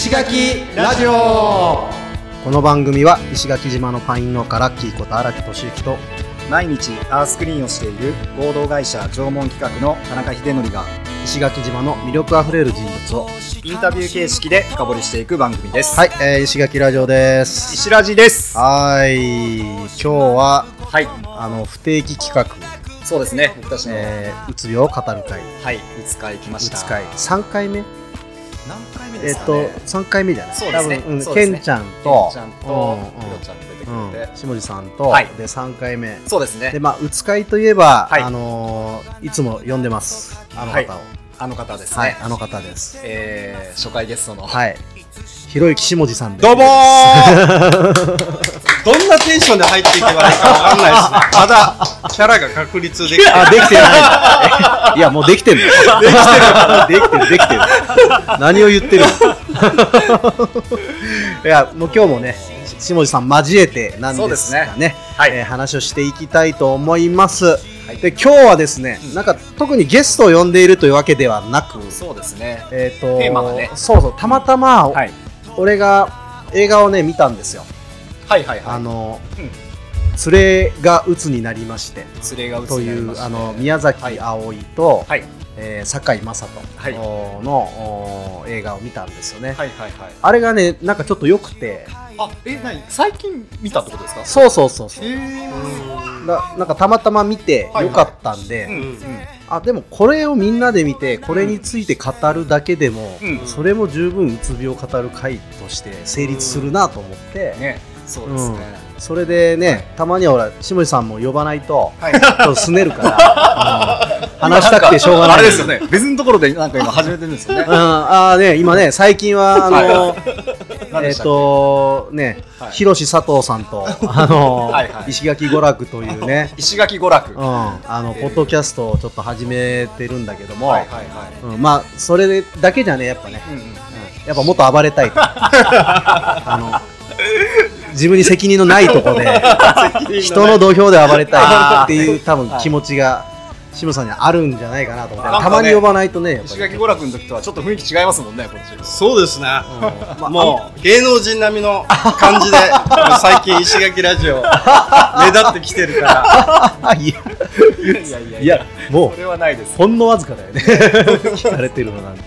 石垣ラジオ。この番組は石垣島のパイン農家ラッキーこと荒木俊之と毎日アースクリーンをしている合同会社縄文企画の田中秀則が石垣島の魅力あふれる人物をインタビュー形式で深掘りしていく番組です。はい、えー、石垣ラジオです。石ラジです。はい。今日ははい。あの不定期企画、そうですね。僕たちの、えー、うつ病を語る会。はい。うつ会来ました。うつ会。3回目何回目えっ、ですか、とね3回目じゃない？そうですね。多分、うんケンちゃんと。ケンちゃんとうんひろちゃんと出下地さんと、はい。で3回目。そうですね。でまあうつ会といえば、はい。あのーいつも呼んでます。あの方を。あの方ですね、はい、あの方です。えー、初回ゲストの、はい。ひろゆき下地さんです。どうもー どんなテンションで入っていけばいいかわかんないですね。まだキャラが確立できてあできてない。いやもうできてる。できてる。できてる。できてる。何を言ってる。いやもう今日もね下地さん交えてなんですすねねはいえー話をしていきたいと思います、で今日はですね、なんか特にゲストを呼んでいる。というわけではなくそうですねえー、とねそうそうたまたま、はい俺が映画をね見たんですよ、はいはいはい。あの、うん。連れが鬱になりまして。連れがというあの宮崎葵と、はい。えー堺雅人はい。映画を見たんですよね、はいはいはい。あれがねなんかちょっと良くて。あえ何？最近見たってことですか？そうそうそうそう。へー。だなんかたまたま見てはいはい。良かったんで、うんうん。あでもこれをみんなで見てこれについて語るだけでも、うん。それも十分うつ病を語る回として成立するなと思って、ねそうですね、それでね、たまには俺下地さんも呼ばないとはい。ちょっとすねるから、うん。話したくてしょうがない。あれですよね。別のところでなんか今始めてるんですよね。うん、ああね今ね最近はあの、えっ、何でしたっけ？とね、はい。広志佐藤さんとあのはいはい。石垣娯楽というね。石垣娯楽、うん、あのポッドキャストをちょっと始めてるんだけども、はいはいはい、うん、まあそれだけじゃねやっぱね、うんうん。うん。やっぱもっと暴れたいと。あの自分に責任のないとこで 人の土俵で暴れたいっていう多分気持ちが志村さんにはあるんじゃないかなと思って、たまに呼ばないとねやっぱり。石垣娯楽の時とはちょっと雰囲気違いますもんねこっち。そうですね。もう芸能人並みの感じで最近石垣ラジオ 目立ってきてるから。あいやいやいや。いやもそれはないです。うほんのわずかだよね。聞かれてるのなんて。い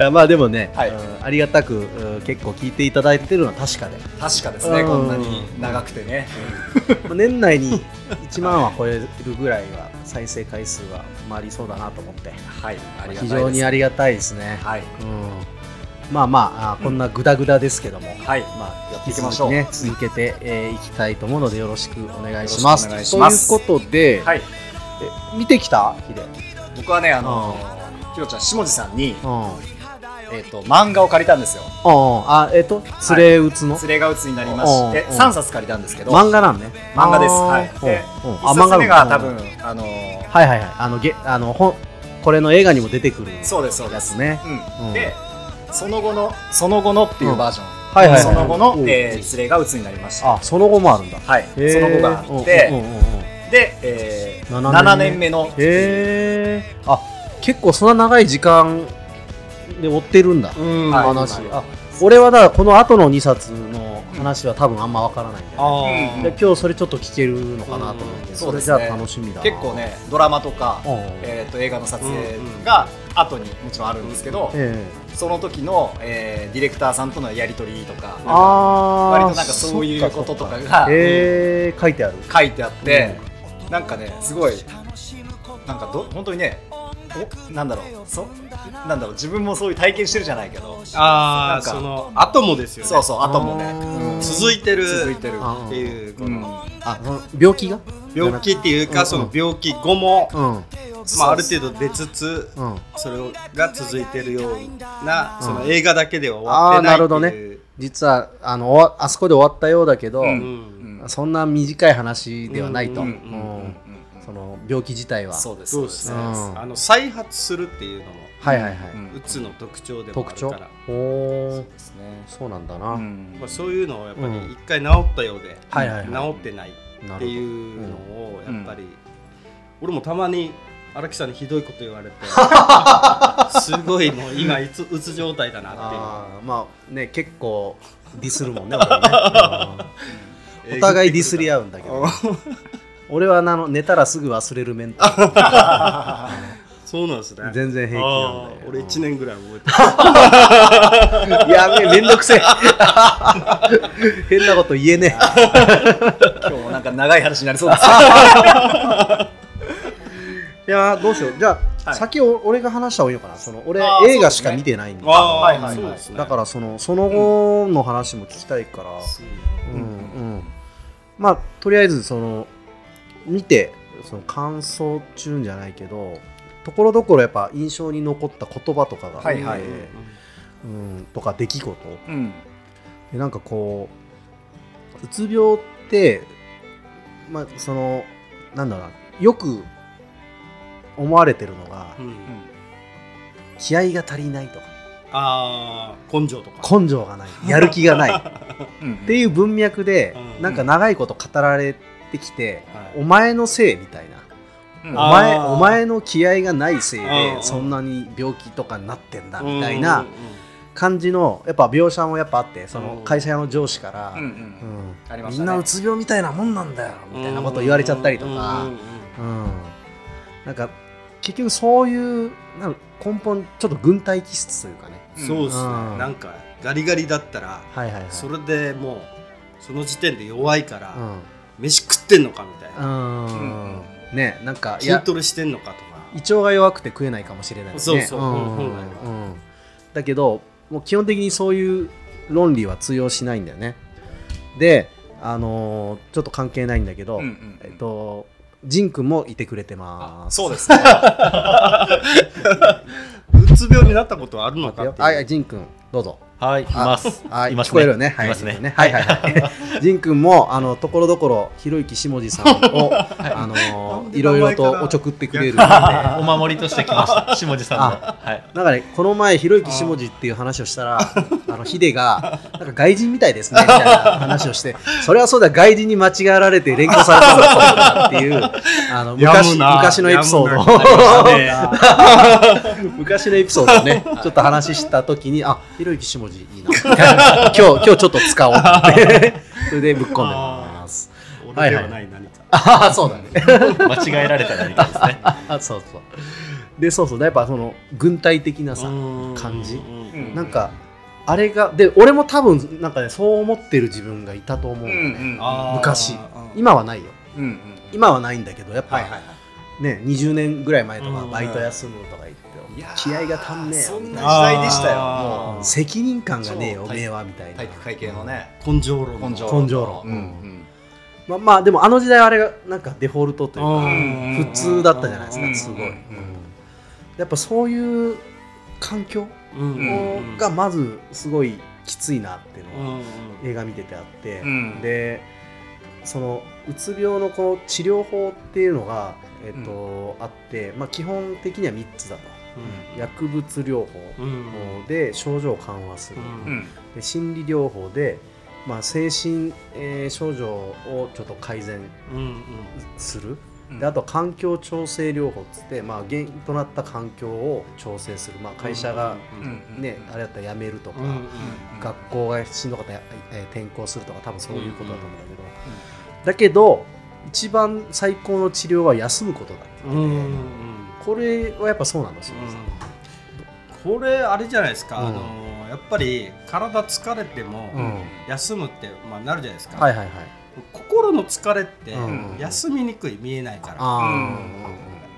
やまあでもね、はい。うんありがたくうん結構聞いていただいてるのは確かで、確かですねうん。こんなに長くてね。まあ年内に1万は超えるぐらいは再生回数は回りそうだなと思って。はい非常にありがたいですね、はい。うん、まあまああこんなグダグダですけども、はい。まあやっていきましょう。ね続けて、えーいきたいと思うのでよろしくお願いします。ということで、はい。え見てきた？ヒデ。僕はねあのひろちゃん下地さんにうんうんえっと漫画を借りたんですよ。あえっ、と連れ打つの、連れがうつになりましてうん3冊借りたんですけど。漫画なんね。漫画です。あーはいでうんうん1冊目が多分うん。あのはいはいはい。あのげあのほんこれの映画にも出てくるそうですそうです。ねうん。うん。でその後のその後のっていうバージョン。はいはいはい。その後のうん。えー連れがうつになりました。あその後もあるんだ。はい。その後があってでえー7 7年目の。へえあ結構そんな長い時間で追ってるんだ、うん。はい。話、あ俺はだからこの後の2冊の話は多分あんまわからないんだよね、あで今日それちょっと聞けるのかなと思って、うんそれじゃあそうですね。楽しみだな。結構ねドラマとかうん。えーと映画の撮影が後にもちろんあるんですけどええ。その時のえーディレクターさんとのやり取りとかああ割となんかそういうこととかがええ書いてある。書いてあってなんかねすごいなんかど本当にねおなんだろう。そなんだろう。自分もそういう体験してるじゃないけど。あーなんか。その後もですよね。そうそうあともね続いてる。続いてる。あっていうこうん。のあ病気が？病気っていううんかその病気後もうん。うんまあある程度出つつそれが続いてるようなその映画だけでは終わってないってあーなるいう。実はあのあそこで終わったようだけど、ううん。うん。そんな短い話ではないと、その病気自体は。そうですそうです。ね。うん。あの再発するっていうのもはいはいはい、うんうつの特徴でもあ特徴？るから。おおそうですね。そうなんだな、うん。まあ、そういうのをやっぱうん。り一回治ったようで、はいはいはい。治ってないっていうのをやっぱり、俺もたまに荒木さんにひどいこと言われて すごいもう今いつうつ状態だなってあーまあね結構ディスるもんね俺ね。うん。お互いディスり合うんだけど俺はあの寝たらすぐ忘れるメンタ そうなんですね。ル全然平気なんだよ。あー俺1年ぐらい覚えて やべえめんどくせえ。変なこと言えね今日もなんか長い話になりそうですえいやーどうしよう。じゃあ、はい。先お俺が話した方がいいのかな。その俺映画しか見てないんで、はいはいだからそのその後の話も聞きたいから、うんうん。まあとりあえずその見てその感想中じゃないけどところどころやっぱ印象に残った言葉とかがあって、はいはい。うん、とか出来事。うん。でなんかこううつ病ってまあそのなんだろうなよく思われてるのがうん。うん気合が足りないとか。ああ根性とか。根性がない。やる気がない。うん。っていう文脈でうん。なんか長いこと語られてきて、はい。お前のせいみたいな、うん。お前お前の気合がないせいうんでうん。そんなに病気とかになってんだみたいうん。な感じのやっぱ描写もやっぱあってそうん。の会社の上司から、みんなうつ病みたいなもんなんだよみたいなことを言われちゃったりとか、うんなんか結局そういうなんか根本ちょっと軍隊気質というかね。うんそうですね。うん。なんかガリガリだったらはいはいはい。それでもうその時点で弱いからう飯食ってんのかみたいな。ん、うん。うんねなんかいや筋トレしてんのかとか。胃腸が弱くて食えないかもしれないね。そうそう。んん。本来はうん。だけどもう基本的にそういう論理は通用しないんだよね。であのーちょっと関係ないんだけど、うんうんえっとジン君もいてくれてます。そうですね。うつ病になったことはあるのかっていう。はいジン君どうぞはい、います。はい、いますね聞こえるよね。はい、いますねはいはいはい。ジン君も、あの、ところどころ、ひろゆき下地さんを、あの、いろいろとおちょくってくれる。お守りとして来ました。下地さんの。はい。なんかね、この前、ひろゆき下地っていう話をしたら、あの、ヒデが、なんか外人みたいですね、みたいな話をして、それはそうだ、外人に間違えられて連行されたんだっていう、あの、昔、昔のエピソード昔のエピソードをね、ちょっと話したときに、あ、ひろゆき下地いいな、みたいな。今日、今日ちょっと使おうって、それでぶっ込んでます。俺ではない何か。ああ、そうだね。間違えられた何かですね。あそうそう。で、そうそう、やっぱその、軍隊的なさ、うん。感じ。うん。なんか、あれが、で、俺も多分、なんかね、そう思ってる自分がいたと思うのね。うんうん昔。うん今はないよ。うんうん今はないんだけど、やっぱ、はいはいはい。ね、20年ぐらい前とか、うん。バイト休むとか言って、気合が足んねえよ、そんなみたいな。時代でしたよ責任感がねえよ、超おめえは、みたいな。体。育会系のね。根性論の。根性根性論。うんうん。まあ、まあ、でもあの時代はあれが、なんかデフォルトというか、うん普通だったじゃないですか、うんすごい。うん。うんやっぱそういう環境うんうんがまずすごいきついなっていうのはうん映画見ててあって、うん。でそのうつ病のこう治療法っていうのが、えっとあって、まあ、基本的には3つだと薬物療法うん。で症状を緩和する、で心理療法で、まあ、精神、えー症状をちょっと改善うんうん。する。うん。であと環境調整療法っつって、まあ、原因となった環境を調整する、まあ、会社が、うんねあれだったら辞めるとか、うんうん学校がしんどかったら、えー転校するとか多分そういうことだと思うんだけど、だけど一番最高の治療は休むことだって。言ってて、うんうんこれはやっぱそうなんですよ、これあれじゃないですか、うん。あのやっぱり体疲れてもうん。休むって、まあ、なるじゃないですか、はいはいはい。心の疲れってうん。休みにくい見えないから、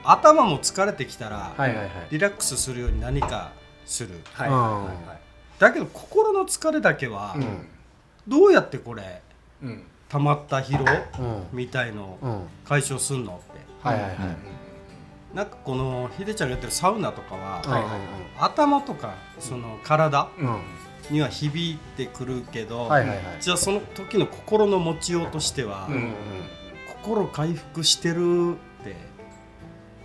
頭も疲れてきたら、はいはいはい。リラックスするように何かする。はいはいはい。はいだけど心の疲れだけは、うん。どうやってこれうん。溜まった疲労うん。みたいのをうん。解消すんのって。はいはいはいなんかこのひでちゃんがやってるサウナとかは、はいはい頭とかその体うん。には響いてくるけど、はいはいはい。じゃあその時の心の持ちようとしては、うんうん心回復してるって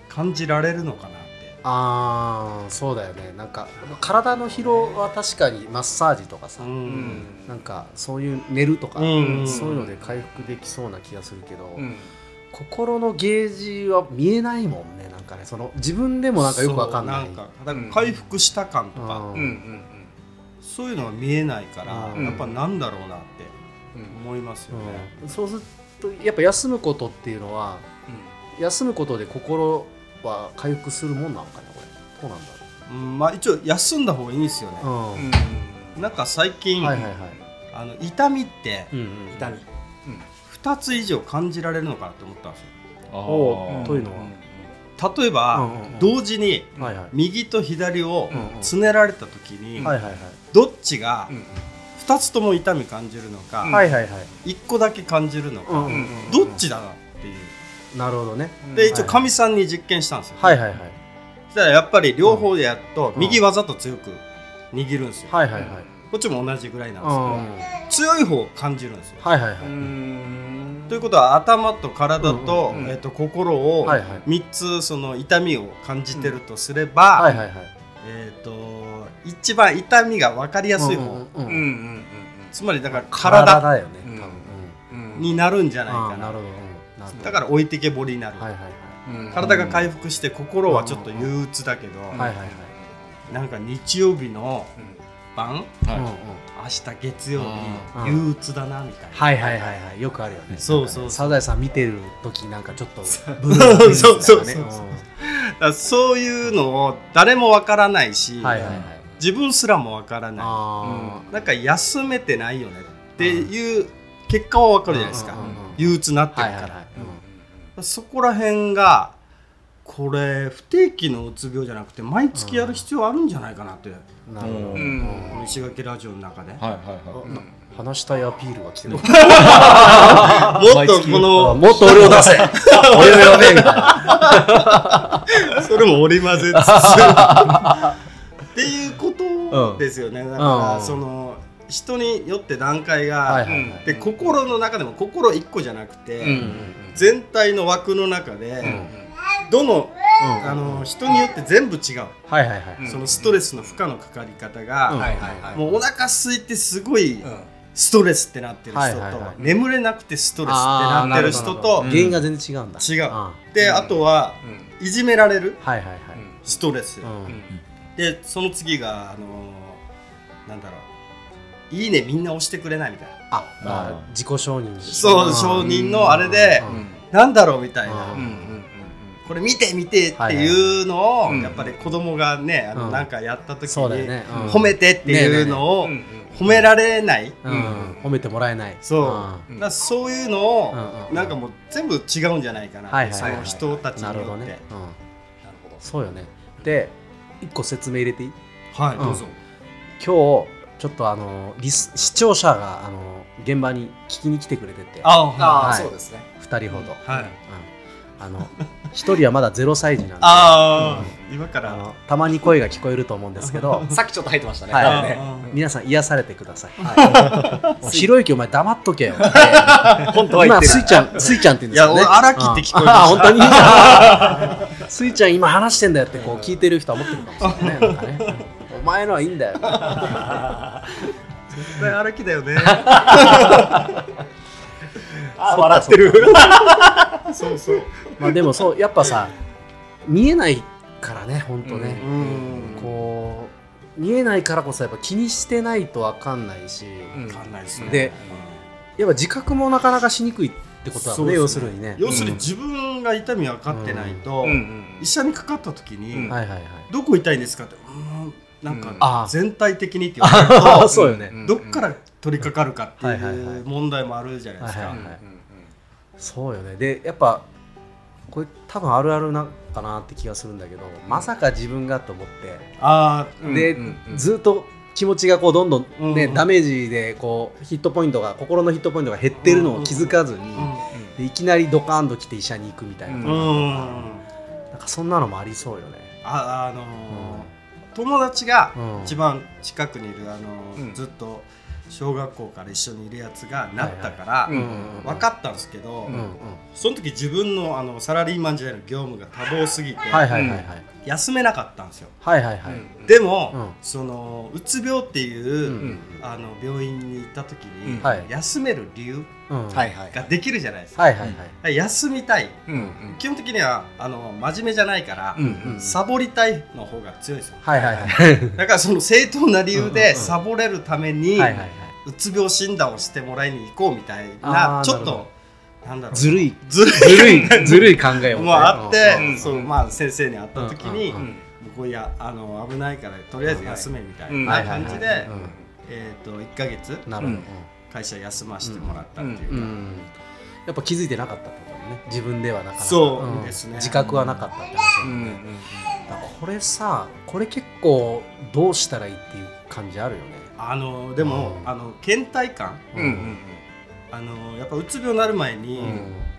感じられるのかなって。ああそうだよね。なんか体の疲労は確かにマッサージとかさ、うん。なんかそういう寝るとか、うん。そういうので回復できそうな気がするけど、うん心のゲージは見えないもんねなんかねその自分でもなんかよくわかんない。なんかだから回復した感とか、うん。うんうんそういうのは見えないから、うん。やっぱなんだろうなってうん。思いますよね、うん。そうするとやっぱ休むことっていうのは休むことで心は回復するもんなのかねこれ。どうなんだう。んまあ一応休んだ方がいいんですよね、ろう、うん。うん。なんか最近、はいはいはい、あの痛みってうんうん、痛み2つ以上感じられるのかなと思ったんですよ。というのは。例えば、うんうんうん。同時に右と左をつねられた時に、どっちがうん2つとも痛み感じるのか、うんはいはいはい。1個だけ感じるのか、うんうんうんどっちだなっていう。なるほどね。で一応はいかみさんに実験したんですよ、はいはいはいそしたらやっぱり両方でやるとうん。右わざと強く握るんですよ、はいはいはい。こっちも同じぐらいなんうですけど、ん。強い方を感じるんですよ、はいはいはい。うんということは頭と体と,、うんうんえっと心をはいはい。3つその痛みを感じてるとすれば、えっ、と一番痛みが分かりやすい方、つまりだから体。になるんじゃないあかな。あなるほど。うん。なるほど。だから置いてけぼりになる、はいはいうん。体が回復して心はちょっと憂鬱だけど、なんか日曜日の晩はいうん。うん明日月曜うん。日憂鬱だなみたいな、はいはいはいはい。よくあるよね。そうそうサザエさん見てる時なんかちょっとそう。そうそうそうそう。いうのを誰もわからないし、はいはいはい。自分すらもわからなあいなんか休めてないよねっていう結果はわかるじゃないですか、うんうんうん憂鬱になってるから、あはいはいはい。そこら辺がこれ不定期のうつ病じゃなくて毎月やる必要あるんじゃないかなって、うんなるほど。石垣ラジオの中で、はいはいはい。話したいアピールが来てる。もっとこのもっと俺を出せ。俺のやべえみたいな。それも織り交ぜつつ。っていうことですよね、だから、うんその人によって段階が、はいはいはい。で心の中でも心一個じゃなくて、うんうん全体の枠の中で、どのうん。あの人によって全部違う、はいはいはい。うん。そのストレスの負荷のかかり方が、うん。はいはいはい。もうお腹空いてすごいうん。ストレスってなってる人と、はいはいはい。眠れなくてストレスってなってる人と原因が全然違うんだ。違う。あであとはうんいじめられるはいはいはい。ストレス、うん。でその次があのーなんだろう。いいねみんな押してくれないみたいな。あまあ自己承認。そう承認のあれで、うん。なんだろうみたいな、うんうんうんこれ見て見てっていうのを、やっぱり子供がねあの、うん。なんかやった時に、褒めてっていうのを褒められない、うん。褒めてもらえない。そう、ん。だそういうのを、なんかもう全部違うんじゃないかな、その人たちによって、なるほどそうよね。で一個説明入れていい？はい、うん。どうぞ。今日ちょっとあのリス視聴者があの現場に聞きに来てくれてて。ああそうですね。2人ほど、はい。うん。あの1人はまだ0歳児なんで。ああ、今から。たまに声が聞こえると思うんですけど さっきちょっと入ってましたね。はい。ね皆さん癒されてください、もうひろゆきお前黙っとけよ。本当は今スイちゃんスイちゃんって言うんですよね。いや俺荒木って聞こえま本当に？スイちゃん今話してんだよってこう聞いてる人は思ってるかもしれないね。なんかね。お前のはいいんだよ。絶対荒木だよね。あ笑ってる。そうそう。まあでもそうやっぱさ見えないからね本当ね、うんこう見えないからこそやっぱ気にしてないと分かんないし、うん。分かんないですね。でやっぱ自覚もなかなかしにくいってことだもんね。要するにね。要するに自分が痛み分かってないと、医者にかかった時に、うん。はいはいはい。どこ痛いんですかってうーんなんうん。か全体的にって言われると、あそうよね、んどっから取り掛かるかってはいはいはいい。う問題もあるじゃないですか、そうよね。でやっぱこれ多分あるあるなんかなって気がするんだけど、まさか自分がと思って、あうんで、うんうん。ずっと気持ちがこうどんどん、ねうんダメージでこうヒットポイントが心のヒットポイントが減ってるのを気づかずに、あでいきなりドカーンと来て医者に行くみたいな、ううん。ん、なんかそんなのもありそうよね。ああのー友達がうん。一番近くにいる、あのずっと小学校から一緒にいるやつがなったから、うん分かったんですけど、その時自分のあのサラリーマン時代の業務が多忙すぎて。休めなかったんですよ。はいはいはい、でも、うん。そのうつ病っていう、うん。あの病院に行った時に、うん。はい。休める理由うん。はいはいができるじゃないですか、はいはいはい。休みたい。基本的にはあの真面目じゃないから、うんうん。サボりたいの方が強いですよ。はいはいはい。だからその正当な理由でサボれるために、はいはいはい。うつ病診断をしてもらいに行こうみたいなちょっとなんだろうずるい。ずるずるい。ずるい考えをね。もあって、うん。そうまあ、先生に会った時に、うんうん僕いやあの危ないからとりあえず休めみたいうん。な感じで、えー、と1か月なるほど、会社休ませてもらったっていうか、うん。うん。やっぱ気づいてなかったってことね。自分ではなかなかそうんですね。自覚はなかったって話だうん。うん。よね、だからこれさこれ結構どうしたらいいっていう感じあるよね。あのでも、うん。あの倦怠感うんうんあのやっぱうつ病になる前に、うん。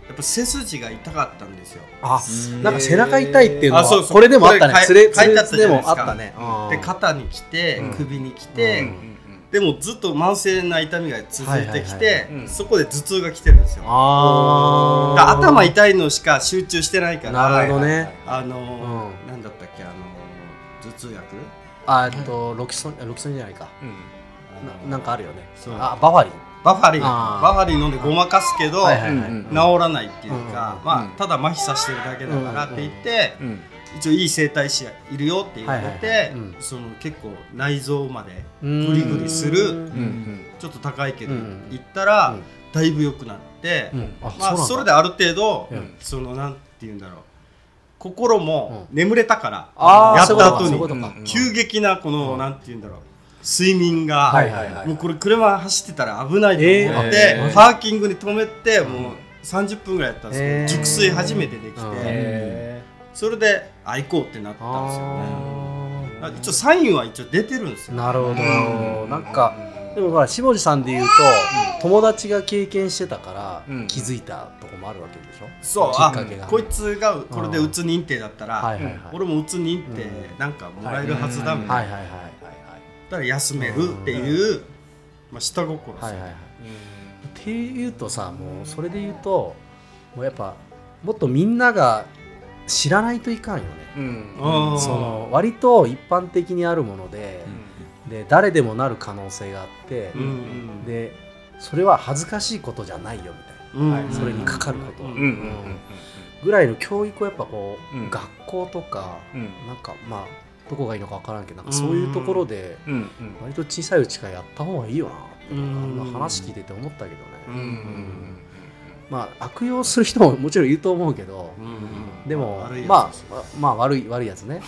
やっぱ背筋が痛かったんですよ。あうん。なんか背中痛いっていうのはあそうそう。これでもあったね。つれつれでもあったね。うん。で肩に来て、うん。首に来て、でもずっと慢性な痛みが続いてきはいはいて、そこで頭痛が来てるんですよ。頭痛いのしか集中してないからなるほどね。あの、うん。なんだったっけあの頭痛薬？あえっとロキソニロキソニンじゃないか。ななんかあるよね。あバファリンバファリン。バファリン飲んでごまかすけど、はいはいはい。うん治らないっていうか、うんまあ、うん。ただ麻痺させてるだけだからって言って、うん一応いい整体師がいるよって言われて、その結構内臓までググリグリするちょっと高いけど、うん行ったら、うん。だいぶ良くなって、まあ、それである程度、うん。そのなんて言うんだろう。心も眠れたから、やった後に急激なこの、うんなんて言うんだろう睡眠が、はいはいはい。もうこれ車走ってたら危ないと思って、えーパーキングに止めて、もう30分ぐらいやったんですけど、えー。熟睡初めてできて、うんへそれであ行こうってなったんですよね。一応サインは一応出てるんですよ。ーなるほど。ーなんかでもほら下地さんで言うと友達が経験してたからうん。気づいたとこもあるわけでしょ？そう。きっかけが。あこいつがこれでうつ認定だったら、はいはいはい。俺もうつ認定なんかもらえるはずだみたいな、はいはいはいだから休めるっていう、まあ、下心ですよはいはいはい。っていうとさもうそれで言うともうやっぱもっとみんなが知らないといかんよね。うん。うんその割と一般的にあるもので,、で誰でもなる可能性があってう、んでそれは恥ずかしいことじゃないよみたいうん。な、それにかかることは、うんうんうん。ぐらいの教育をやっぱこう、うん。学校とか、うん。なんかまあどこがいいのか分からんけどなんかそういうところで割と小さいうちからやった方がいいよなってうん今話聞いてて思ったけどね、まあ悪用する人ももちろんいると思うけど、でもまあまあ悪い悪いやつね、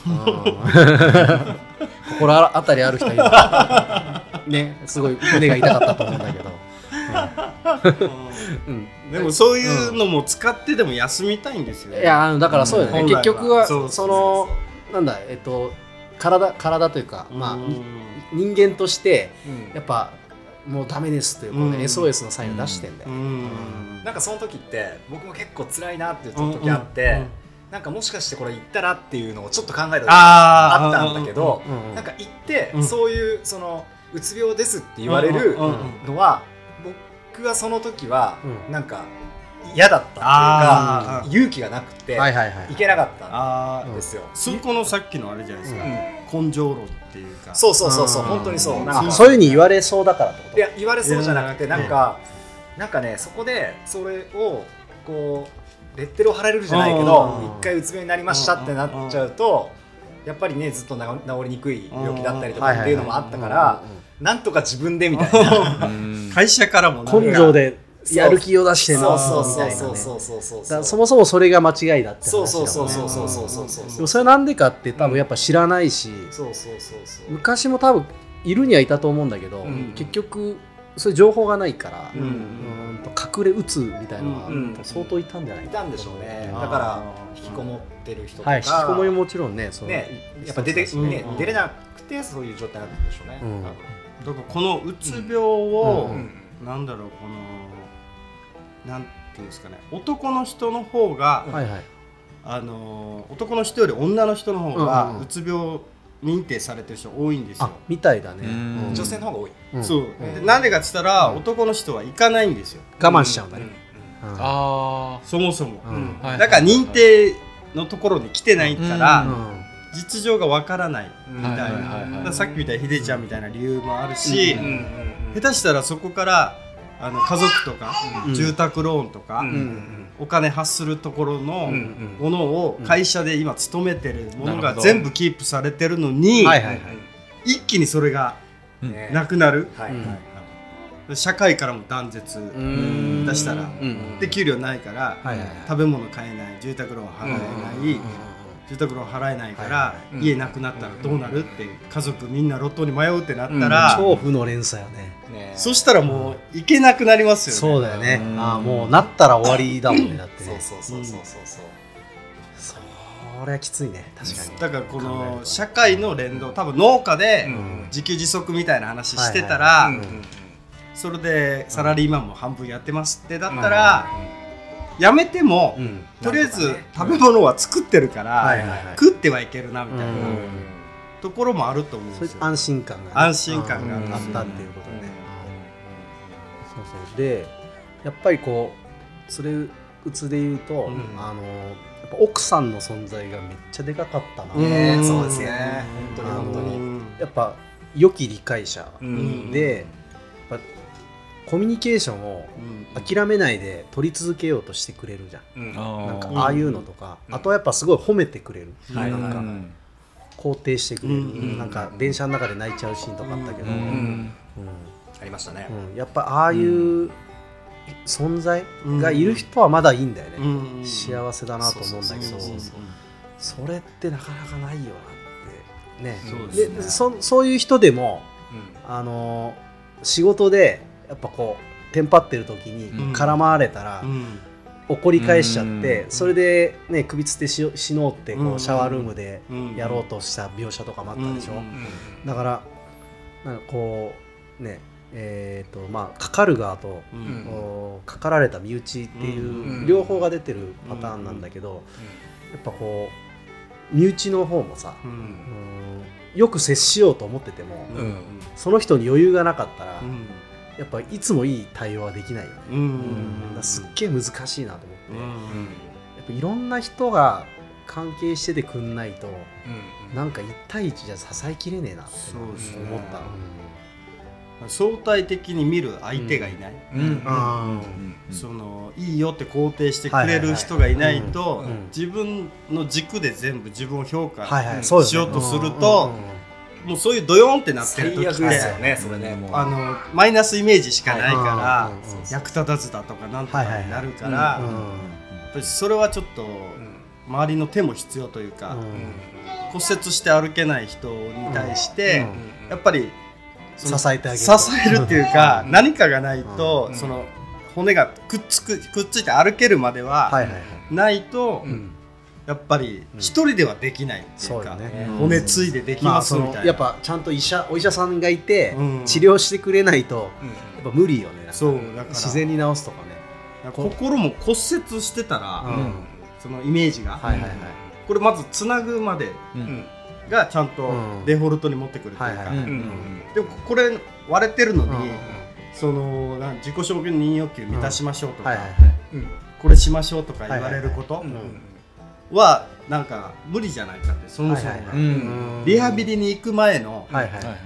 心当たりある人はいるねすごい胸が痛かったと思うんだけど、でもそういうのも使ってでも休みたいんですよね、いやだからそうよね、結局はそのなんだえっと体体というか、まあ、に人間としてやっぱもうダメですというこうね、うん SOS のサインを出してんだよ、うん。なんかその時って僕も結構辛いなっていう時あって、なんかもしかしてこれ言ったらっていうのをちょっと考えた時あったんだけど、なんか言って、うん。そういうそのうつ病ですって言われるのは、僕はその時はうん。なんか嫌だったっていうあか、ー。勇気がなくて、はいはいはいい。けなかったあんですよ。そこのさっきのあれじゃないですか、根性論っていうか。そうそうそうそううん本当にそう。うんなんかそういうふうに言われそうだからってこと？いや言われそうじゃなくてなんかなんかねそこでそれをこうレッテルを貼られるじゃないけどうん。一回うつ病になりましたってなっちゃうとやっぱりねずっとな治りにくい病気だったりとかっていうのもあったからなんとか自分でみたいな。会社からもなんか。根性でやる気を出してそなうそうそうそうそうそうそう。そもそもそれが間違いだって話だもんね。そうそうそうそうそうそうそうそうでもそれなんでかって多分やっぱ知らないし、そうそうそうそう昔も多分いるにはいたと思うんだけど、うん結局そういう情報がないから、ううん隠れうつみたいなのはうん相当いたんじゃないいたんでしょうねだから引きこもってる人とかはい引きこもりももちろんねそのねやっぱ出てねうん出れなくてそういう状態なんでしょうねうんだからこのうつ病を、うんなんだろうこのなんていうんですかね男の人の方が、はいはい。あのー男の人より女の人の方がうつ病認定されてる人多いんですよ。あ、みたいだね、うん。女性の方が多い。うん。そう、なんでかっつったら、うん。男の人は行かないんですよ。我慢しちゃうんだね、うん。あそもそも、だから認定のところに来てないから、うん。実情がわからないみたいな、さっきみたいにひでちゃんみたいな理由もあるし、うんうん。下手したらそこからあの家族とか、うん。住宅ローンとか、お金発するところのんものを会社で今勤めてるものが全部キープされてるのに、一気にそれがなくなる、社会からも断絶、ん。出したら。うんで給料ないから、食べ物買えない住宅ローン払えない、住宅ローン払えないから、家なくなったらどうなるって家族みんな路頭に迷うってなったら、超負の連鎖よね。ね。そしたらもう行けなくなりますよね。そうだよね。うん。ああもうなったら終わりだもんねだってね。そうそうそうそうそうそう。それはきついね。確かに。だからこのと。社会の連動多分農家でうん。自給自足みたいな話してたはらそれでサラリーマンも半分やってますってだったらやめてもうん。とりあえず食べ物は作ってるから食ってはいけるなみたいな。うん。ところもあると思うんですよ。安心感がね。安心感がうんあったっていうことねそうそう。でやっぱりこうそれうつで言うと、ん。あのやっぱ奥さんの存在がめっちゃでかかったな、うん。ねそうですね。本当に本当に。うんやっぱ良き理解者うん。で、やっぱコミュニケーションを諦めないで取り続けようとしてくれるじゃん。うん。なんかあああいうのとか、うん。あとはやっぱすごい褒めてくれる、はいなんかうん。肯定してくれる、うん。なんか電車の中で泣いちゃうシーンとかあったけど、ううん。うん。うん。ありましたね。やっぱああいう存在がいる人はまだいいんだよね、うん。幸せだなと思うんだけどそれってなかなかないよなってね。そうでね。そそういう人でもあの仕事でやっぱこうテンパってる時にうん。絡まれたら、うん。怒り返しちゃって、うん。それで、ね、首つってし死のうってこうシャワールームでうん。やろうとした描写とかもあったでしょ、うん。だからなんかこうねえーとまあ、かかる側と、うん。かかられた身内っていう両方が出てるパターンなんだけど、やっぱこう身内の方もさ、ううんんよく接しようと思ってても、うん。その人に余裕がなかったら、うんやっぱいつもいい対応はできないよね、ううんすっげえ難しいなと思って、うん。やっぱいろんな人が関係しててくんないとなんか1対1じゃ支えきれねえなって思った、相対的に見る相手がいない、うん。あそのいいよって肯定してくれる人がいないとはいはいはい。うん。自分の軸で全部自分を評価しようとするともうそういうドヨンってなってる時ってですよねそれねもう。あのマイナスイメージしかないから役立たずだとかなんとかになるかはいらそれはちょっと周りの手も必要というかうん。骨折して歩けない人に対してうん。やっぱり支えてあげる。支えるっていうか何かがないとうん。その骨がくっつくくっついて歩けるまでははいはいはい、ないとうんやっぱり一人ではできないっていかそううよね。骨ついでできまあますみたいな。そのやっぱちゃんと医者お医者さんがいて、うん。治療してくれないとやっぱ無理よね。そうだから。自然に治すとかね。心も骨折してたらうん。そのイメージが。はいはいはい。これまずつなぐまでうん。がちゃんとうん。デフォルトに持ってくるというか。でもこれ割れてるのにうんうんそのなん自己承認欲求満たしましょうとかこれしましょうとか言われることはなんか無理じゃないかってそもそもはいはいはい。うん。リハビリに行く前の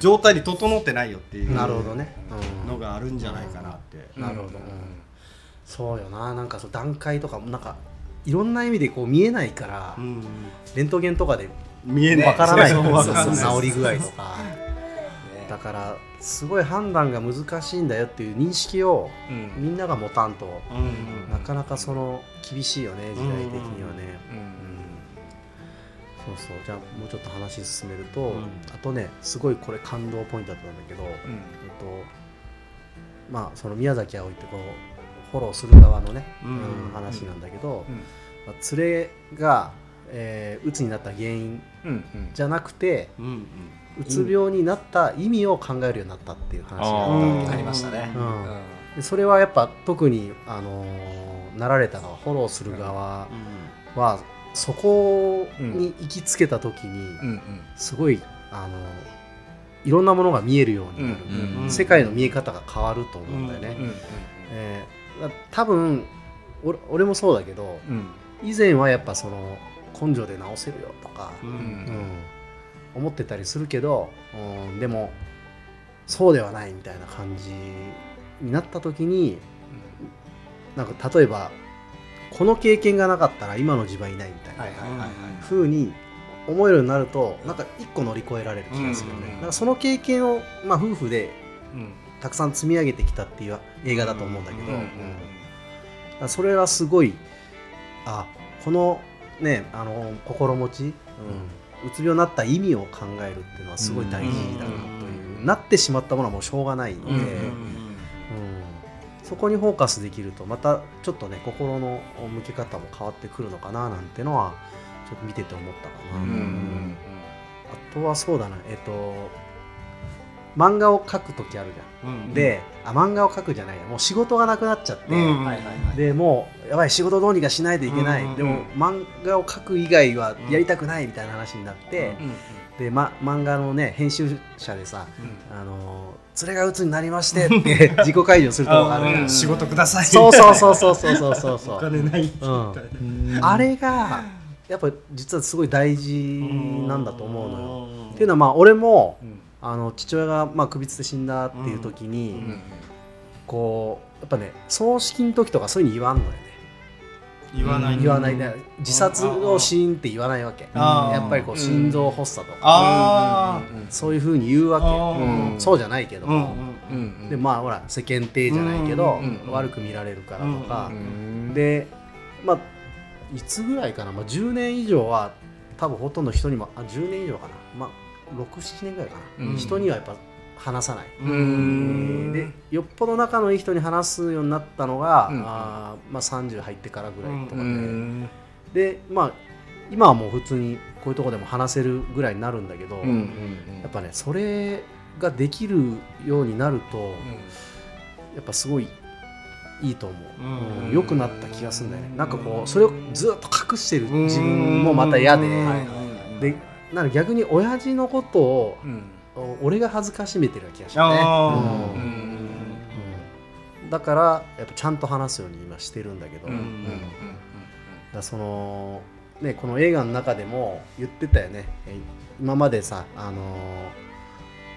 状態に整ってないよっていうなるほどね、うん。のがあるんじゃないかなって。なるほど、うん。そうよな。なんかそう段階とかもなんかいろんな意味でこう見えないから、うん。レントゲンとかで見えない。わからない治り具合とか。だからすごい判断が難しいんだよっていう認識をみんなが持たんとうんなかなかその厳しいよね時代的にはね、うんそうそう。じゃあもうちょっと話進めると、ん。あとねすごいこれ感動ポイントだったんだけど、えっとまあその宮崎あおいってこうフォローする側のね、話なんだけど、うん。まあ、連れが、えー、うつになった原因じゃなくてうんうんうつ病になった意味を考えるようになったっていう話がありましたね。うん。でそれはやっぱ特に、あのーなられた側フォローする側はそこに行きつけた時にうん。すごい、あのいろんなものが見えるようになる、うん。うん。世界の見え方が変わると思うんだよね。多分俺俺もそうだけどうん。以前はやっぱその根性で治せるよとか、ううん。うん思ってたりするけど、うん、でもそうではないみたいな感じになった時になんか例えばこの経験がなかったら今の自分はいないみたいな、はいはいはいはい。風に思えるようになるとなんか一個乗り越えられる気がするよね、からその経験を、まあ、夫婦でうん。たくさん積み上げてきたっていう映画だと思うんだけど、それはすごいあこのねあの心持ち、うんうつ病になった意味を考えるっていうのはすごい大事だなという、うん。なってしまったものはもうしょうがないんで、うん。そこにフォーカスできるとまたちょっとね心の向け方も変わってくるのかななんてのはちょっと見てて思ったかな、うん。うん。あとはそうだな。えっと漫画を描く時あるじゃん、うんであ漫画を描くじゃないや。もう仕事がなくなっちゃって、うんはいはいはい。でもうやばい仕事どうにかしないといけない、うんでも漫画を描く以外はやりたくないみたいな話になって、うんで、ま、漫画のね編集者でさうん「あの連れが鬱になりまして」って 自己解除するところがあるうん仕事ください。そうそうそうそうそうそうそう。そおう、金ないうん、あれがやっぱ実はすごい大事なんだと思うのよ。っていうのはまあ俺もうんあの父親がまあ首つって死んだっていう時に、うんこうやっぱね葬式の時とかそういうの言わんのよね。言わない。言わない。ね自殺を死因って言わないわけ。やっぱりこう心臓発作とか、あそういうふうに言うわけ、そうじゃないけど。あうんも、うん。でまあほら世間体じゃないけど、うんうん悪く見られるからとか。う、んでまあいつぐらいかな、まあ、10年以上は多分ほとんど人にもあ10年以上かな、まあ、67年ぐらいかな、うん。人にはやっぱ話さない、うん。でよっぽど仲のいい人に話すようになったのが、うん。あーまあ、30入ってからぐらいとかで、うん。でまあ今はもう普通にこういうとこでも話せるぐらいになるんだけど、うんうんやっぱねそれができるようになると、やっぱすごいいいと思う、うん。うん良くなった気がするんだよね。なんかこうそれをずっと隠してる自分もまた嫌で、でなんか逆に親父のことをうん。俺が恥ずかしめてる気がしたね、あー。うん。うん。うんだからやっぱちゃんと話すように今してるんだけど、うん。うん。うん。だそのねこの映画の中でも言ってたよね。え今までさあのー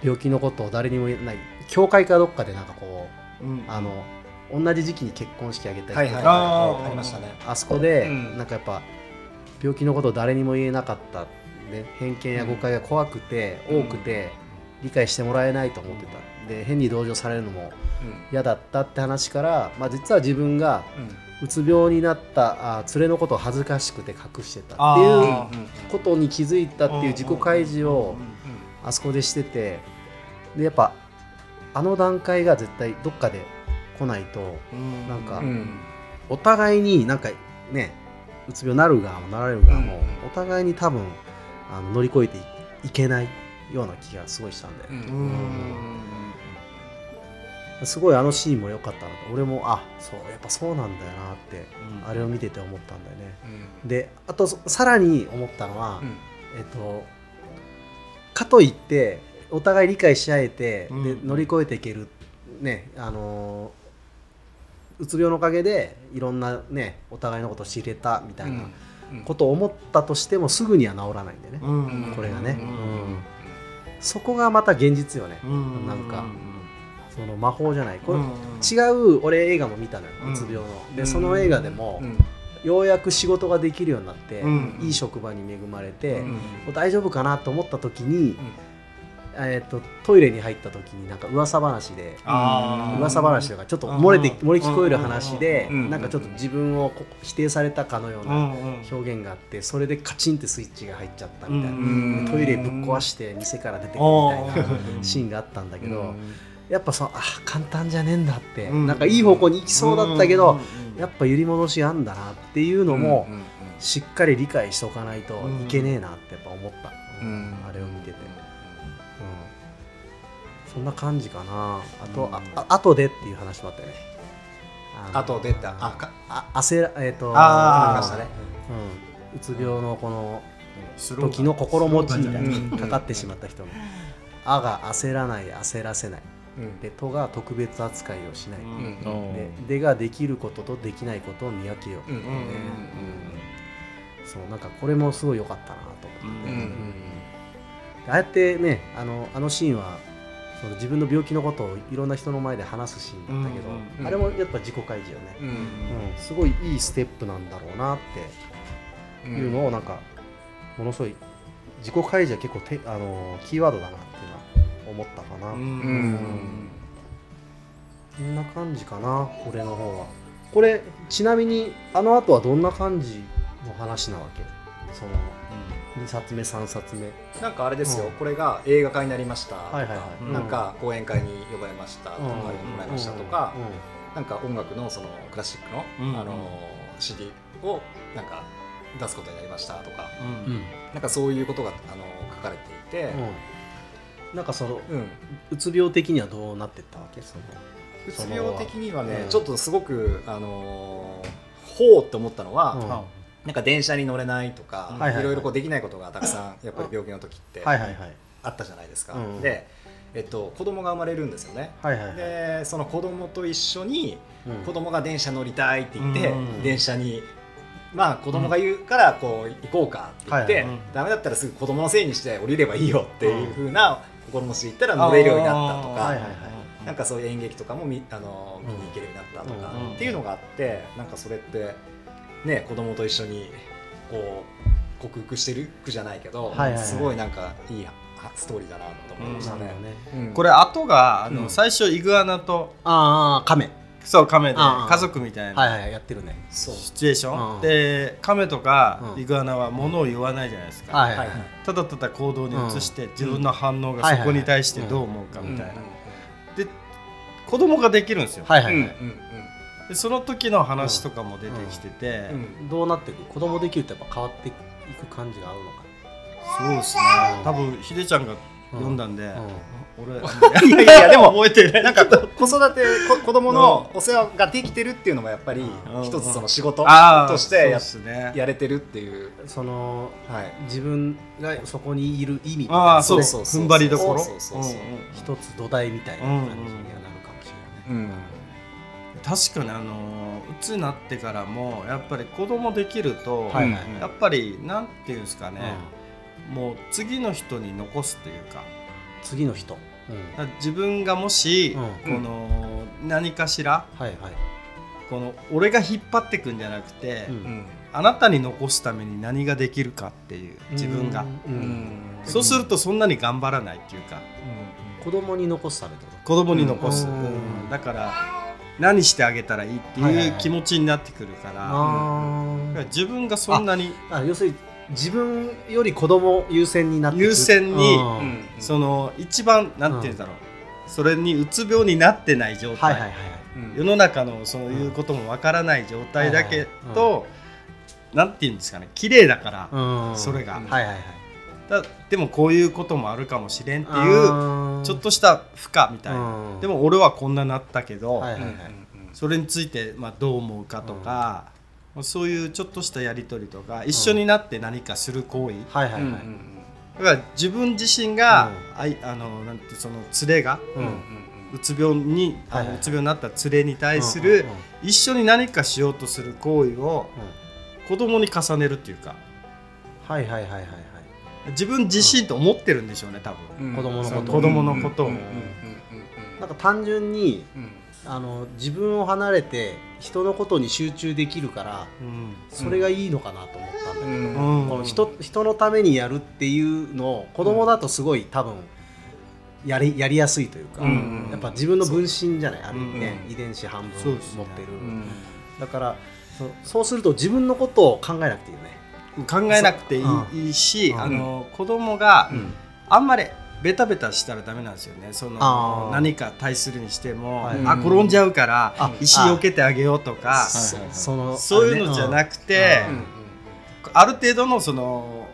病気のことを誰にも言えない。教会かどっかでなんかこうん。うあの同じ時期に結婚式あげたりとか、はいはいあー。はいありましたね。あそこで、うん。なんかやっぱ病気のことを誰にも言えなかった、ね、偏見や誤解が怖くて、うん多くて理解してもらえないと思ってた。で変に同情されるのも嫌だったって話から、まあ、実は自分がうつ病になったあ連れのことを恥ずかしくて隠してたっていうあことに気づいたっていう自己開示をあそこでしててでやっぱあの段階が絶対どっかで来ないとなんかうん。お互いになんかねうつ病なる側もなられる側も、うん。お互いに多分あの乗り越えていいけないような気がすごいしたんだようね、ん。すごいあのシーンも良かったなと。俺もあそうやっぱそうなんだよなってあれを見てて思ったんだよね。であとそさらに思ったのは、えっとかといってお互い理解し合えて、うん。で乗り越えていけるねあのーうつ病のおかげでいろんなねお互いのことを知れたみたいなことを思ったとしてもすぐには治らないんでね、うん。これがね、うん。うん。そこがまた現実よね、うん。なんかその魔法じゃない。これ、うん。違う俺映画も見たのようつ病の、でその映画でも、うん。ようやく仕事ができるようになって、うん。いい職場に恵まれて、大丈夫かなと思った時に、えー、とトイレに入った時になんか噂話で噂話とかちょっと漏れてうん。漏れ聞こえる話でうん。なんかちょっと自分を否定されたかのよううな表現があってそれでカチンってスイッチが入っちゃったみたいな。うん。トイレぶっ壊して店から出てくるみたいなシーンがあったんだけどやっぱそうあ簡単じゃねえんだってうん。なんかいい方向に行きそうだったけどうん。やっぱ揺り戻しあんだなっていうのもうん。しっかり理解しておかないといけねえなってやっぱ思った、うん。あれを見てて、うん、そんな感じかな。あと、ああ後でっていう話もあったよね。の後でってあかあ焦らえっ、とあーありましたね、うん、うつ病のこの時の心持ちみたいうん。なかかってしまった人の「あ」が焦らない焦らせない。うん。で「と」が特別扱いをしない、うん。で「で」ができることとできないことを見分けよう、そうなんかこれもすごい良かったなと思って、うん。うんああやってねあのあのシーンはその自分の病気のことをいろんな人の前で話すシーンだったけど、うんうん。あれもやっぱ自己開示よね、うん。うん。すごいいいステップなんだろうなっていうのをなんかものすごい自己開示は結構てあのキーワードだなっていうのは思ったかな、うん。うん。こんな感じかな俺の方は。これちなみにあの後はどんな感じの話なわけ？その2冊目3冊目。なんかあれですよ、うん。これが映画化になりました。とか、なんか講演会に呼ばれました。とか、うん呼んでもらいましたとか、うなんか音楽のそのクラシックの、うん。あの CD をなんか出すことになりましたとか、うん。なんかそういうことがあの書かれていて、うん。なんかそのうん。うつ病的にはどうなってったわけ？そのうつ病的にはね、うん。ちょっとすごくあのーほうって思ったのは、うんなんか電車に乗れないとか、はいろいろこうできないことがたくさんやっぱり病気の時ってあったじゃないですか。うんで、えっと、子供が生まれるんですよね。はいはいはい。でその子供と一緒にうん。子供が電車乗りたいって言って、うん。電車にまあ子供が言うからこう行こうかって言って、はいはい。ダメだったらすぐ子供のせいにして降りればいいよっていう風な心持ちで言ったら乗れるようになったとか、はいはいはい。なんかそういう演劇とかも見あの見に行けるようになったとか、うんっていうのがあってなんかそれってね子供と一緒にこう克服してる句じゃないけど、はいはいはい。すごいなんかいいストーリーだなと思いましたね。なるほ。どね。うん。これ後があの、うん。最初イグアナとああ亀。そう亀で家族みたいな、はいはいやってるね。シチュエーション、うん。で亀とかうん。イグアナは物を言わないじゃないですか、はいはいはい。ただただ行動に移して、うん。自分の反応がうんそこに対してどう思うかみたいな、うんで子供ができるんですよ、うんはいはい。はいうんでその時の話とかも出てきてて、うん。うん。どうなっていく子供できるとやっぱ変わっていく感じがあるのか。そうですね。多分ヒデちゃんが読んだんで、俺 いやいやいや でも覚えてない。なんかこ子育てこ子供のお世話ができてるっていうのもやっぱりうん。一つその仕事としてや,、ね。やれてるっていう、そのはい、自分がそこにいる意味みたいあなあそうそう踏ん張りどころ。一つ土台みたいな感じにはなるかもしれない、うん確かにあのうつになってからもやっぱり子供できると、はいはいやっぱりなんていうんですかね、もう次の人に残すっていうか。次の人、だから自分がもし、うん。この何かしらはいはい、この俺が引っ張ってくんじゃなくて、うん。うん。あなたに残すために何ができるかっていう自分が、うん。うん。そうするとそんなに頑張らないっていうか。子供に残すためってこ子供に残す、うん。うん。だから何してあげたらいいってはいう気持ちになってくるから,、自分がそんなにあ要するに自分より子供優先になってく優先にその一番なんていうんだろう、それにうつ病になってない状態、はいはいはいうん。世の中のそういうこともわからない状態だけど、なんていうんですかね。綺麗だから、うん。それが。はいはいはいだでもこういうこともあるかもしれんっていうちょっとした負荷みたいな、うん。でも俺はこんななったけど、はいはいはい。それについてまあどう思うかとか、そういうちょっとしたやり取りとか一緒になって何かする行為、はいはいはい。だから自分自身が、うん。あいあのなんてその連れがうん。うつ病に、あはいはいうのつ病になった連れに対するうんうんうん。一緒に何かしようとする行為を子供に重ねるっていうか。はいはいはいはいはい自分自身と思ってるんでしょうね多分、子供のこと子供のことを、なんか単純にうん。あの自分を離れて人のことに集中できるからうん。それがいいのかなと思ったんだけど、うん。この人人のためにやるっていうのを子供だとすごい多分やりやりやすいというか、うん。やっぱ自分の分身じゃないある意味ね、うん。遺伝子半分持ってる、うん。だからそそうすると自分のことを考えなくていいよね。考えなくていい,、し、うん。あの子供がうん。あんまりベタベタしたらダメなんですよね。その何か対するにしても、はい。あ転んじゃうからあ石避けてあげようとかそういうのじゃなくてうんある程度のその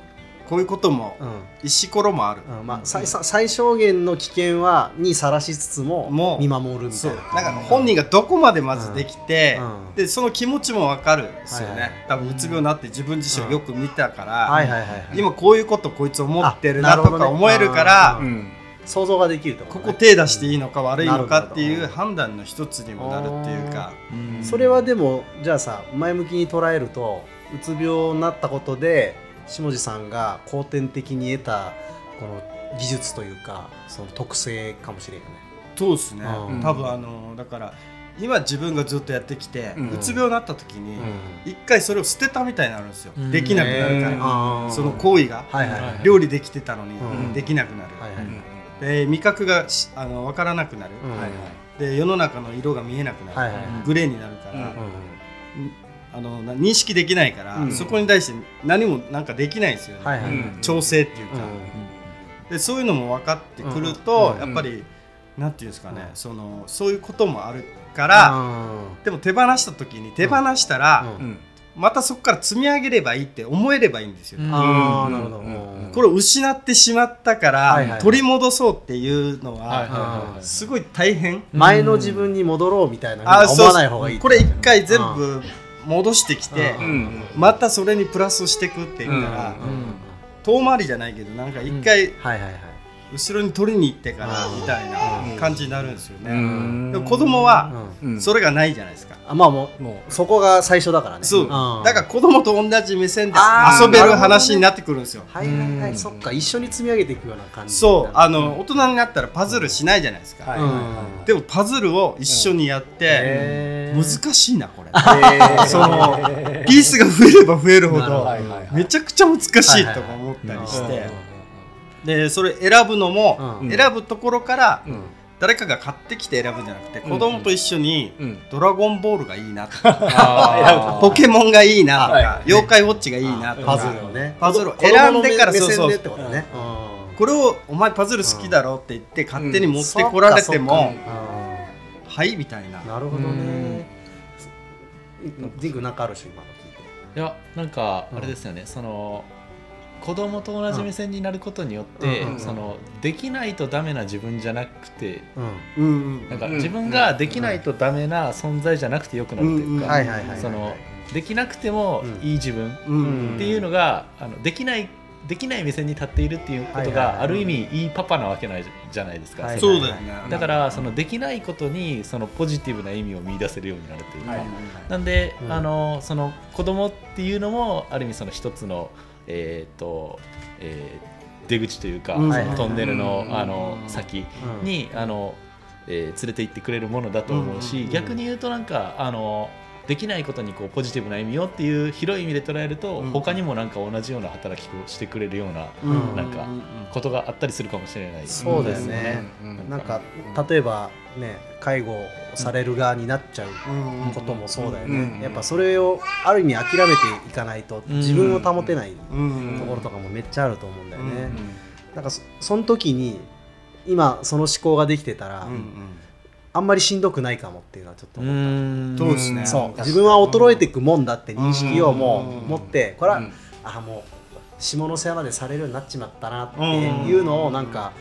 こういうこともうん。石ころもある、うんまあ、最最最小限の危険はにさらしつつも見守るみたそいう。な。なんか本人がどこまでまずできて、うん。でその気持ちも分かるんですよね、はいはい。多分うつ病になって自分自身をよく見たから、はいはいはいはい、今こういうことこいつ思ってるなとか思えるから、うん。うん。想像ができるとここ手出していいのか悪いのかっていう判断の一つにもなるっていうか、それはでもじゃあさ前向きに捉えるとうつ病になったことで下地さんが後天的に得たこの技術というかその特性かもしれんよね。そうですね、うん。多分あのだから今自分がずっとやってきて、うんうつ病になった時にうん。一、回それを捨てたみたいになるんですよ、うん。できなくなるから、その行為が、はいはいはい。料理できてたのに、うん。できなくなる、はいはいで味覚がしあの分からなくなる、うん。はいはい。で世の中の色が見えなくなる、はいはいはい。グレーになるから、うんうんあのな認識できないから、うん。そこに対して何もなんかできないんですよね、はいはいうん調整っていうか、でそういうのも分かってくると、うんやっぱり、なんていうんですかね、うん。そのそういうこともあるから、うん。でも手放した時に手放したら、うん。うん。またそこから積み上げればいいって思えればいいんですよ、うん。ああなるほど、うん。うん。これを失ってしまったから、はいはいはい。取り戻そうっていうのは、はいはいはいはいすごい大変、前の自分に戻ろうみたいなあ思わない方がいいこれ一回全部戻してきて、またそれにプラスしていくっていうから、うん。遠回りじゃないけどなんか一回はいはいはい後ろに取りに行ってからうん。みたいな感じになるんですよね、うん。でも子供はそれがないじゃないですか、あまあもうもそこが最初だからね。そう、ん。だから子供と同じ目線で遊べる話になってくるんですよ。はいはいはうん。いそっか一緒に積み上げていくような感じ。そう。あの大人になったらパズルしないじゃないですか、はいうん。でもパズルを一緒にやって、難しいなこれ。う そのピースが増えれば増えるほどめちゃくちゃ難しいとか思ったりしてでそれ選ぶのもうん。選ぶところからうん。誰かが買ってきて選ぶんじゃなくて子供と一緒にうん。ドラゴンボールがいいなとか ポケモンがいいなとはい。か妖怪ウォッチがいいなとかパズルをね。パズルを選んでから目そうそう。目線でってことね。これをお前パズル好きだろって言って勝手に持ってこられてもはいみたいな。なるほどね。ジンクなんかあるし今の聞いて。いやなんかあれですよね、その子供と同じ目線になることによって、うんうんそのできないとダメな自分じゃなくてうん。なんかうん自分ができないとダメな存在じゃなくてよくなるというか、そのできなくてもいい自分うんっていうのが、あのできないできない目線に立っているっていうことがある意味いいパパなわけないじゃないですか、はいそうだよね。だからそのできないことにそのポジティブな意味を見出せるようになるというか、はい。なんで、うん。あのその子供っていうのもある意味その一つのえっ、と、えー出口というか、うん。そのトンネルの,、うん。あの先に、あの、えー連れて行ってくれるものだと思うし、うん。逆に言うとなんかあのできないことにこうポジティブな意味をっていう広い意味で捉えると、うん。他にもなんか同じような働きをしてくれるようなうん。なんかことがあったりするかもしれない。そうですね。うん。なんか例えばね介護される側になっちゃううん。こともそうだようん。ねやっぱそれをある意味諦めていかないとうん。自分を保てないうん。ところとかもめっちゃあると思うんだよね。うん。なんかそその時に今その思考ができてたらうんあんまりしんどくないかもっていうのはちょっとう思った。ん。そうですね。そう。自分は衰えていくもんだって認識をもう持ってこれはうん。あもう下の世話までされるようになっちまったなっていうのをなんか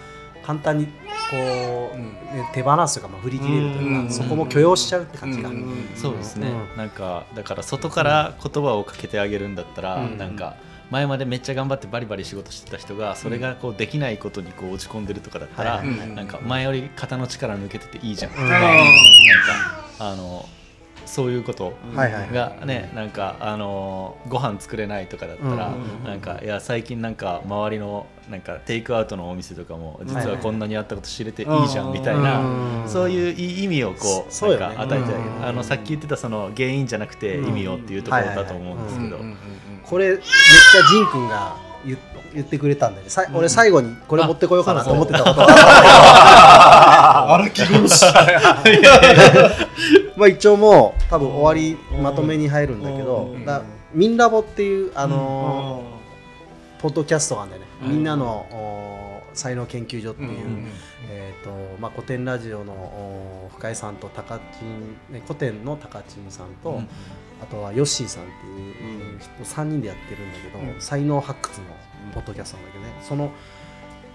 簡単にこう、うんね手放すというか、まあ、振り切れるといううん。かそこも許容しちゃうって感じが、うん。そうですね、うん。なんかだから外から言葉をかけてあげるんだったら、うん。なんか前までめっちゃ頑張ってバリバリ仕事してた人がそれがこうできないことにこう落ち込んでるとかだったら、なんか前より肩の力抜けてていいじゃん。とか、うんなんかあのそういうことはいはいがねなんかあのご飯作れないとかだったら、うん。なんかいや最近なんか周りのなんかテイクアウトのお店とかも実はこんなにあったこと知れていいじゃんみたいな、うん。そういういい意味をこうなんか与えてあげる、うん。あのさっき言ってたその原因じゃなくて意味をっていうところだと思うんですけど、これめっちゃジン君が言言ってくれたんだよね。さ俺最後にこれ持ってこようかなと思ってたこと。は荒木軍師。まあ一応もう多分終わりまとめに入るんだけどうん。だミンラボっていうあのーポッドキャストがあるんだよね、みんなのお才能研究所っていう、えーとまあ、古典ラジオのお深井さんと高知ね古典の高知さんと、うんあとはヨッシーさんっていう人3人でやってるんだけど、うん。才能発掘のポッドキャストなんだけどね。その、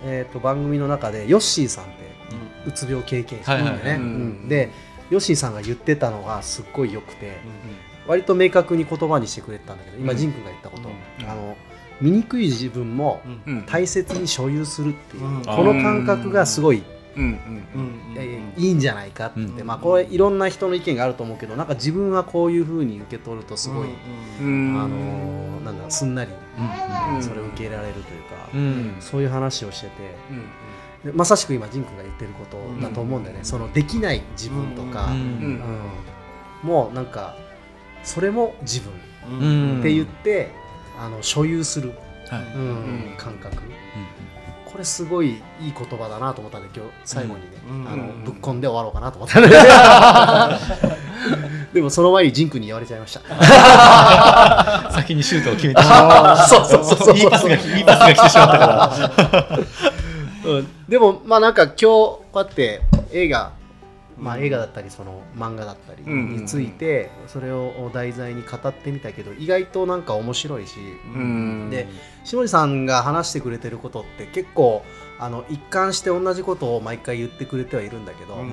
えー、と番組の中でヨッシーさんってうつ病経験者なんだよね、でヨッシーさんが言ってたのがすっごい良くて、割と明確に言葉にしてくれてたんだけど今、うん。ジン君が言ったこと、うん。あの醜い自分もうん。大切に所有するっていう、うん。この感覚がすごいうん。いいんじゃないかって、うん。まあこれいろんな人の意見があると思うけどなんか自分はこういうふうに受け取るとすごい、うん。あのーなんだすんなり、うん。それを受け入れられるというか、うん。そういう話をしててうん。でまさしく今仁君が言ってることだと思うんだよね、そのできない自分とか、ううん。うん。もうなんかそれも自分うんって言って、あの所有する、はい。うんうん感覚。これすごいいい言葉だなと思ったんで今日最後にね、うん。あのうん。ぶっ込んで終わろうかなと思った。ん ででもその前に仁君に言われちゃいました。先にシュートを決めて。しまったそうそうそうそう。いいパスがいいパスが来てしまったから。うん。でもまあなんか今日こうやって映画まあ映画だったりその漫画だったりについてそれを題材に語ってみたけど意外となんか面白いし。うん。で下地さんが話してくれてることって結構あの一貫して同じことを毎回言ってくれてはいるんだけど、うん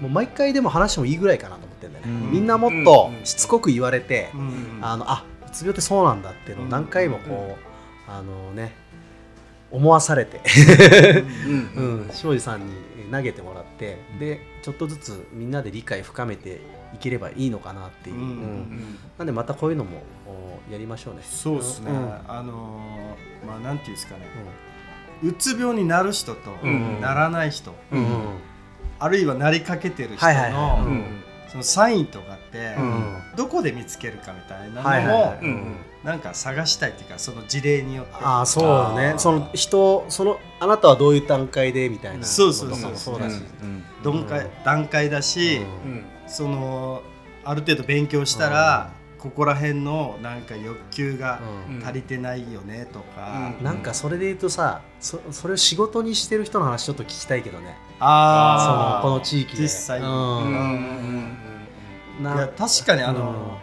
もう毎回でも話してもいいぐらいかなと思ってんだよね、うん。みんなもっとしつこく言われて、うんあのあうつ病ってそうなんだっていうのを何回もこう、あのね思わされて、庄司さんに投げてもらってでちょっとずつみんなで理解深めていければいいのかなっていう、うんうんなんでまたこういうのもおやりましょうね。そうですね、ん。あのーまあなんていうんですかね。うつ病になる人とうんならない人、うんうん。あるいはなりかけてる人のうん。そのサインとかって、うんどこで見つけるかみたいなのもなんか探したいっていうかその事例によって。ああそうだね。その人そのあなたはどういう段階でみたいなそうそうこともそうだし、段階段階だし、うん。うん。そのある程度勉強したら、ここら辺のなんか欲求がうん。足りてないよねとか、うん。なんかそれで言うとさそそれを仕事にしてる人の話ちょっと聞きたいけどね。そああのこの地域で。実際に。うん。うん。ないや確かにあの、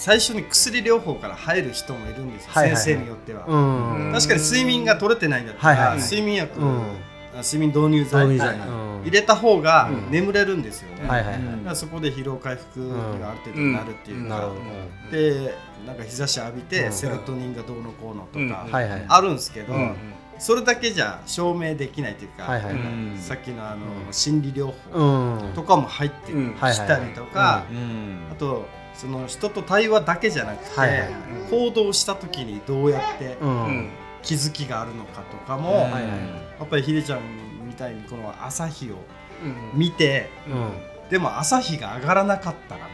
最初に薬療法から入る人もいるんですよ、はいはいはい。先生によっては、うん、うん確かに睡眠が取れてないんだったら、はいはいはい。睡眠薬、うん。あ睡眠導入剤。導入剤。はいはい。うん。入れた方がうん。眠れるんですよね、はいはいはい、だからそこで疲労回復がある程度なるっていうか、なるほど、でなんか日差し浴びてうん。セロトニンがどうのこうのとかうんはいはい。あるんですけど、うん。それだけじゃ証明できないというか、はいはいはい。うん。さっきのあの、うん心理療法うん。とかも入ってうんきたりとか、うん。あとその人と対話だけじゃなくて、はいはい。はい行動した時にどうやってうん。うん気づきがあるのかとかも、うん。はいはい。やっぱりひでちゃんみたいにこの朝日をうん見てうん。でも朝日が上がらなかったら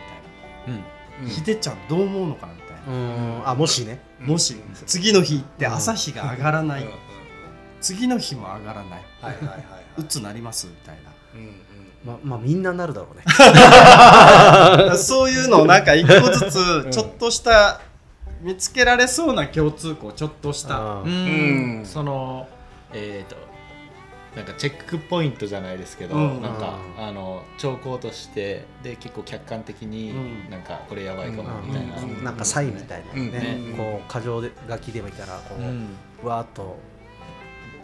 みうん。たいな、ひでちゃんどう思うのかなみたいな。うん。あもしね。もし次の日行って朝日が上がらない、次の日も上がらないはいはいはいはうつなりますみたいいうんままあみんななるだろうね。な そういうのをなんか一個ずつちょっとした見つけられそうな共通項ちょっとした。うん。うん。そのえっ、となんかチェックポイントじゃないですけど、うん。なんかあの兆候としてで結構客観的に、うん。なんかこれやばいかもみたいな、うん。なんかサインみたいなね、うん。こう過剰で書きでもいたらこう、うん。わーっと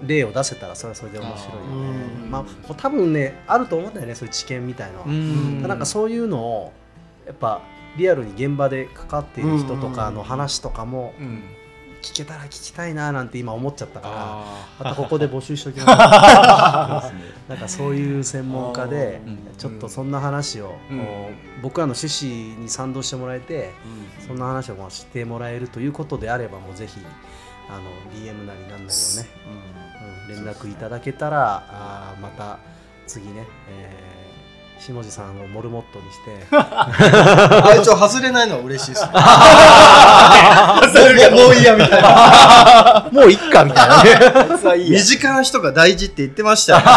例を出せたらそれはそれで面白いよね。うん。まあ多分ねあると思うんだよねそういう知見みたいの。は、うん。なんかそういうのをやっぱリアルに現場でかかっている人とかの話とかもうん。聞けたら聞きたいななんて今思っちゃったからあまたここで募集しときます。なんかそういう専門家でうん。ちょっとそんな話を、僕らの趣旨に賛同してもらえてそんな話をまあしてもらえるということであればもうぜひあの DM なりなんなりをね、うん、連絡いただけたらあーまた次ね、えー下地さんをモルモットにして。あ一応外れないのは嬉しいです。ねもうもういいやみたいな。もういっかみたいなね。身近な人が大事って言ってましたよ。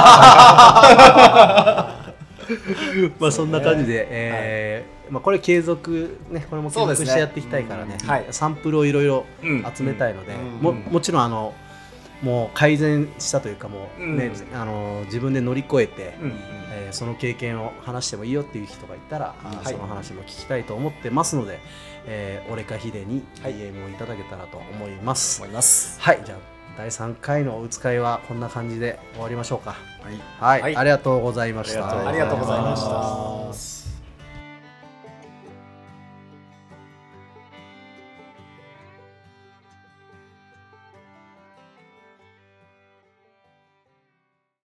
まあそんな感じで、えーまあ、これ継続ねこれも継そうですね。続してやっていきたいからね。うん。はい。サンプルをいろいろうん。集めたいので、うん。ももちろんあのもう改善したというかもうね、うん。あの自分で乗り越えて、うん。えーその経験を話してもいいよっていう人がいたら、あーはい。その話も聞きたいと思ってますので、えー、俺かヒデにはい。DM をいただけたらと思います。思いはい、じゃあ第3回のお使いはこんな感じで終わりましょうか。はい。はい、はい。ありがとうございました。ありがとうございました